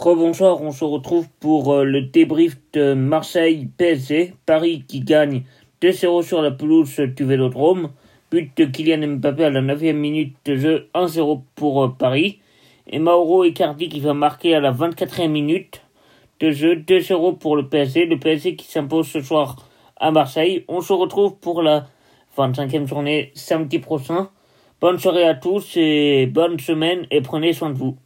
Rebonsoir, on se retrouve pour euh, le débrief de Marseille PSG. Paris qui gagne 2-0 sur la pelouse du Vélodrome. But de Kylian Mbappé à la 9e minute de jeu, 1-0 pour euh, Paris. Et Mauro Icardi qui va marquer à la 24e minute de jeu, 2-0 pour le PSG. Le PSG qui s'impose ce soir à Marseille. On se retrouve pour la 25e journée samedi prochain. Bonne soirée à tous et bonne semaine et prenez soin de vous.